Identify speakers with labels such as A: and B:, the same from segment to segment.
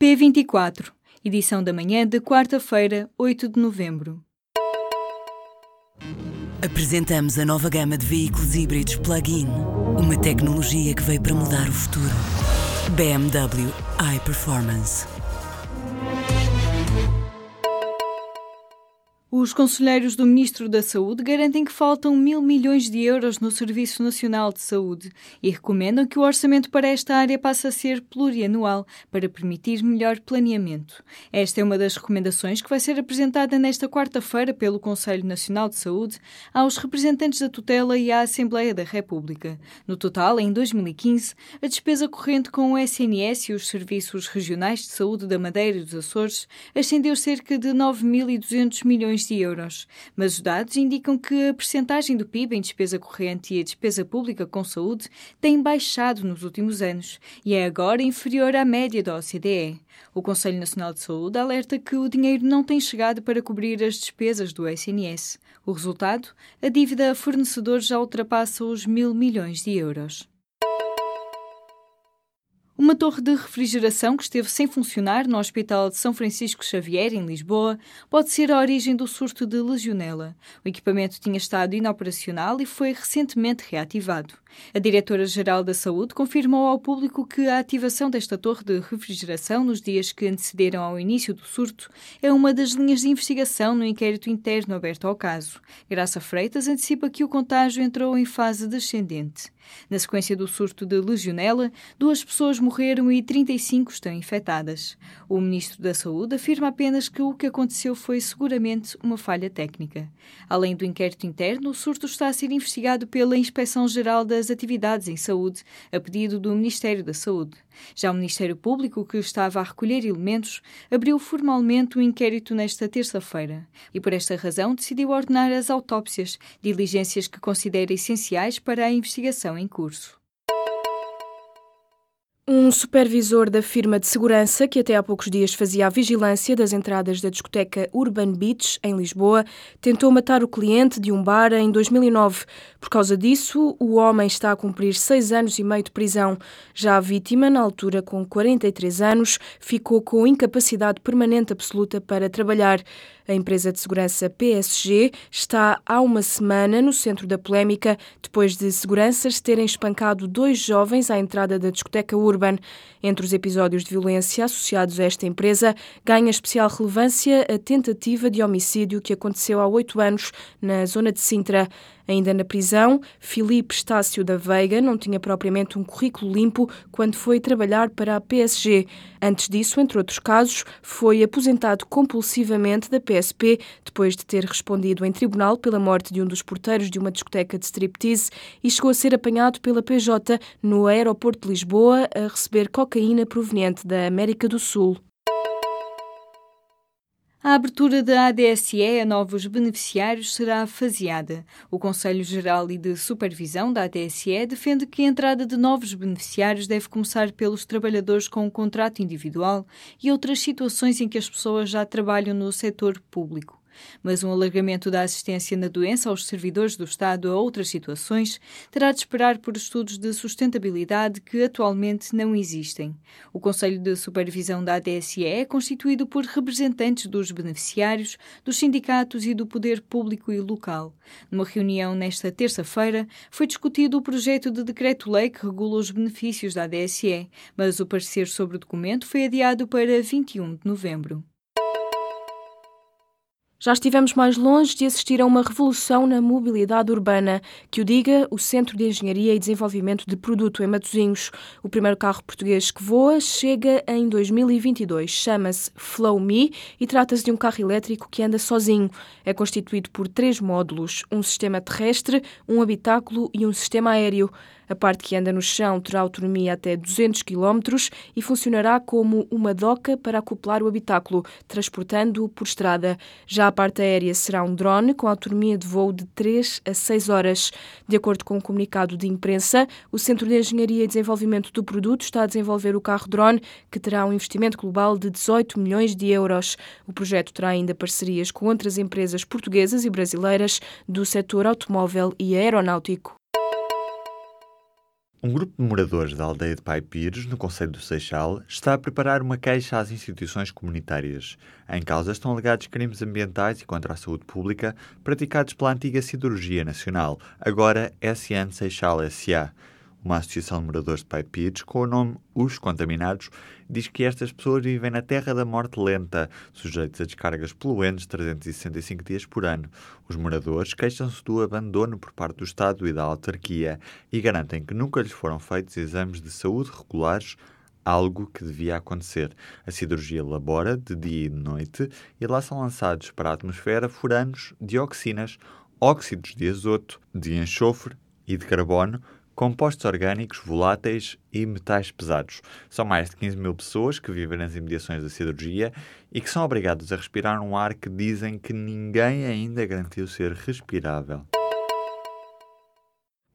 A: P24, edição da manhã de quarta-feira, 8 de novembro.
B: Apresentamos a nova gama de veículos híbridos plug-in. Uma tecnologia que veio para mudar o futuro. BMW iPerformance.
A: Os conselheiros do Ministro da Saúde garantem que faltam mil milhões de euros no Serviço Nacional de Saúde e recomendam que o orçamento para esta área passe a ser plurianual para permitir melhor planeamento. Esta é uma das recomendações que vai ser apresentada nesta quarta-feira pelo Conselho Nacional de Saúde aos representantes da tutela e à Assembleia da República. No total, em 2015, a despesa corrente com o SNS e os Serviços Regionais de Saúde da Madeira e dos Açores ascendeu cerca de 9.200 milhões de euros, mas os dados indicam que a percentagem do PIB em despesa corrente e a despesa pública com saúde tem baixado nos últimos anos e é agora inferior à média da OCDE. O Conselho Nacional de Saúde alerta que o dinheiro não tem chegado para cobrir as despesas do SNS. O resultado? A dívida a fornecedores já ultrapassa os mil milhões de euros. Uma torre de refrigeração que esteve sem funcionar no Hospital de São Francisco Xavier, em Lisboa, pode ser a origem do surto de legionela. O equipamento tinha estado inoperacional e foi recentemente reativado. A diretora-geral da Saúde confirmou ao público que a ativação desta torre de refrigeração nos dias que antecederam ao início do surto é uma das linhas de investigação no inquérito interno aberto ao caso. Graça Freitas antecipa que o contágio entrou em fase descendente. Na sequência do surto de legionela, duas pessoas morreram e 35 estão infectadas. O ministro da Saúde afirma apenas que o que aconteceu foi seguramente uma falha técnica. Além do inquérito interno, o surto está a ser investigado pela Inspeção-Geral das Atividades em Saúde, a pedido do Ministério da Saúde. Já o Ministério Público, que estava a recolher elementos, abriu formalmente o inquérito nesta terça-feira e, por esta razão, decidiu ordenar as autópsias, diligências que considera essenciais para a investigação em curso.
C: Um supervisor da firma de segurança, que até há poucos dias fazia a vigilância das entradas da discoteca Urban Beach, em Lisboa, tentou matar o cliente de um bar em 2009. Por causa disso, o homem está a cumprir seis anos e meio de prisão. Já a vítima, na altura com 43 anos, ficou com incapacidade permanente absoluta para trabalhar. A empresa de segurança PSG está há uma semana no centro da polémica depois de seguranças terem espancado dois jovens à entrada da discoteca Urban. Entre os episódios de violência associados a esta empresa, ganha especial relevância a tentativa de homicídio que aconteceu há oito anos na zona de Sintra. Ainda na prisão, Filipe Estácio da Veiga não tinha propriamente um currículo limpo quando foi trabalhar para a PSG. Antes disso, entre outros casos, foi aposentado compulsivamente da PSP depois de ter respondido em tribunal pela morte de um dos porteiros de uma discoteca de striptease e chegou a ser apanhado pela PJ no aeroporto de Lisboa a receber cocaína proveniente da América do Sul.
A: A abertura da ADSE a novos beneficiários será faseada. O Conselho Geral e de Supervisão da ADSE defende que a entrada de novos beneficiários deve começar pelos trabalhadores com um contrato individual e outras situações em que as pessoas já trabalham no setor público mas um alargamento da assistência na doença aos servidores do Estado a outras situações terá de esperar por estudos de sustentabilidade que atualmente não existem. O Conselho de Supervisão da ADSE é constituído por representantes dos beneficiários, dos sindicatos e do poder público e local. Numa reunião nesta terça-feira, foi discutido o projeto de decreto-lei que regula os benefícios da ADSE, mas o parecer sobre o documento foi adiado para 21 de novembro.
C: Já estivemos mais longe de assistir a uma revolução na mobilidade urbana. Que o diga o Centro de Engenharia e Desenvolvimento de Produto em Matosinhos. O primeiro carro português que voa chega em 2022. Chama-se Flow Me e trata-se de um carro elétrico que anda sozinho. É constituído por três módulos: um sistema terrestre, um habitáculo e um sistema aéreo. A parte que anda no chão terá autonomia até 200 km e funcionará como uma doca para acoplar o habitáculo, transportando-o por estrada. Já a parte aérea será um drone com autonomia de voo de 3 a 6 horas. De acordo com um comunicado de imprensa, o Centro de Engenharia e Desenvolvimento do Produto está a desenvolver o carro drone, que terá um investimento global de 18 milhões de euros. O projeto terá ainda parcerias com outras empresas portuguesas e brasileiras do setor automóvel e aeronáutico.
D: Um grupo de moradores da aldeia de Pai Pires, no Conselho do Seixal, está a preparar uma queixa às instituições comunitárias. Em causa estão alegados crimes ambientais e contra a saúde pública praticados pela antiga Siderurgia Nacional, agora SN Seixal SA. Uma associação de moradores de Pai Pires, com o nome Os Contaminados, diz que estas pessoas vivem na terra da morte lenta, sujeitos a descargas poluentes 365 dias por ano. Os moradores queixam-se do abandono por parte do Estado e da autarquia e garantem que nunca lhes foram feitos exames de saúde regulares algo que devia acontecer. A siderurgia labora de dia e de noite e lá são lançados para a atmosfera furanos, dioxinas, óxidos de azoto, de enxofre e de carbono compostos orgânicos, voláteis e metais pesados. São mais de 15 mil pessoas que vivem nas imediações da cirurgia e que são obrigados a respirar um ar que dizem que ninguém ainda garantiu ser respirável.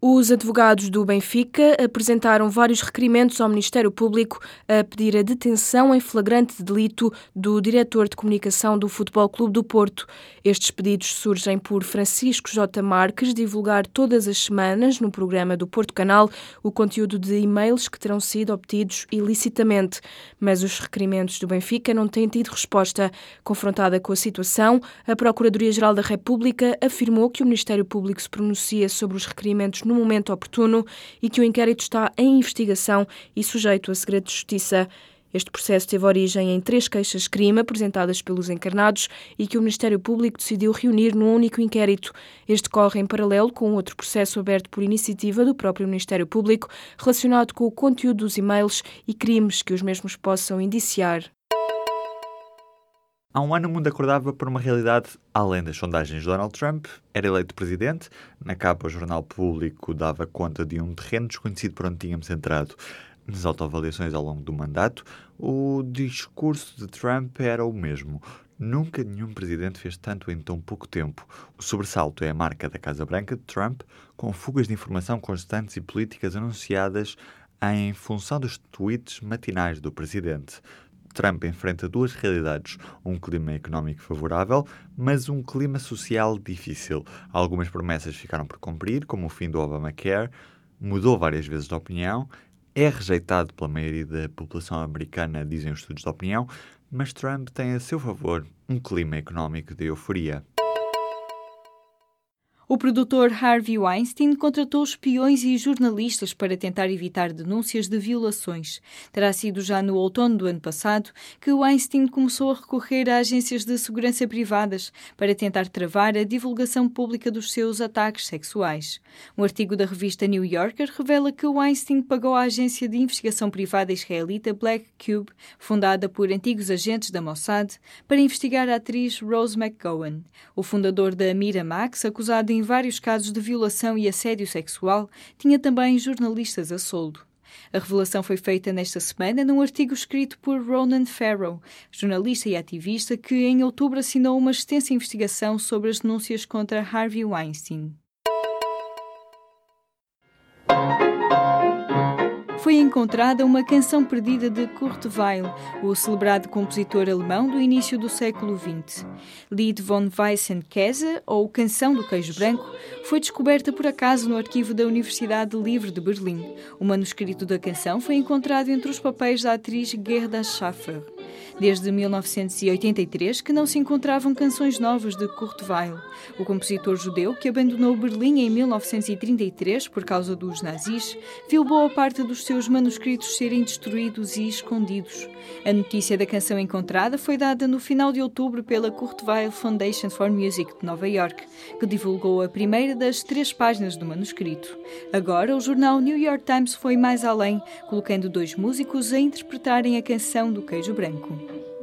C: Os advogados do Benfica apresentaram vários requerimentos ao Ministério Público a pedir a detenção em flagrante de delito do diretor de comunicação do Futebol Clube do Porto. Estes pedidos surgem por Francisco J. Marques divulgar todas as semanas no programa do Porto Canal o conteúdo de e-mails que terão sido obtidos ilicitamente. Mas os requerimentos do Benfica não têm tido resposta. Confrontada com a situação, a Procuradoria-Geral da República afirmou que o Ministério Público se pronuncia sobre os requerimentos no momento oportuno e que o inquérito está em investigação e sujeito a segredo de justiça. Este processo teve origem em três queixas-crime apresentadas pelos encarnados e que o Ministério Público decidiu reunir num único inquérito. Este corre em paralelo com outro processo aberto por iniciativa do próprio Ministério Público relacionado com o conteúdo dos e-mails e crimes que os mesmos possam indiciar.
D: Há um ano o mundo acordava por uma realidade além das sondagens. Donald Trump era eleito presidente. Na capa, o jornal público dava conta de um terreno desconhecido por onde tínhamos entrado. Nas autoavaliações ao longo do mandato, o discurso de Trump era o mesmo. Nunca nenhum presidente fez tanto em tão pouco tempo. O sobressalto é a marca da Casa Branca de Trump, com fugas de informação constantes e políticas anunciadas em função dos tweets matinais do presidente. Trump enfrenta duas realidades: um clima económico favorável, mas um clima social difícil. Algumas promessas ficaram por cumprir, como o fim do Obamacare, mudou várias vezes de opinião, é rejeitado pela maioria da população americana, dizem os estudos de opinião, mas Trump tem a seu favor um clima económico de euforia.
A: O produtor Harvey Weinstein contratou espiões e jornalistas para tentar evitar denúncias de violações. Terá sido já no outono do ano passado que Weinstein começou a recorrer a agências de segurança privadas para tentar travar a divulgação pública dos seus ataques sexuais. Um artigo da revista New Yorker revela que Weinstein pagou à agência de investigação privada israelita Black Cube, fundada por antigos agentes da Mossad, para investigar a atriz Rose McGowan. O fundador da Miramax, acusado em vários casos de violação e assédio sexual, tinha também jornalistas a soldo. A revelação foi feita nesta semana num artigo escrito por Ronan Farrow, jornalista e ativista que em outubro assinou uma extensa investigação sobre as denúncias contra Harvey Weinstein. Foi encontrada uma canção perdida de Kurt Weill, o celebrado compositor alemão do início do século XX. Lied von Weissen Käse, ou Canção do Queijo Branco, foi descoberta por acaso no arquivo da Universidade Livre de Berlim. O manuscrito da canção foi encontrado entre os papéis da atriz Gerda Schaffer desde 1983 que não se encontravam canções novas de Kurt Weill, o compositor judeu que abandonou Berlim em 1933 por causa dos nazis, viu boa parte dos seus manuscritos serem destruídos e escondidos. A notícia da canção encontrada foi dada no final de outubro pela Kurt Weill Foundation for Music de Nova York, que divulgou a primeira das três páginas do manuscrito. Agora, o jornal New York Times foi mais além, colocando dois músicos a interpretarem a canção do queijo branco. You.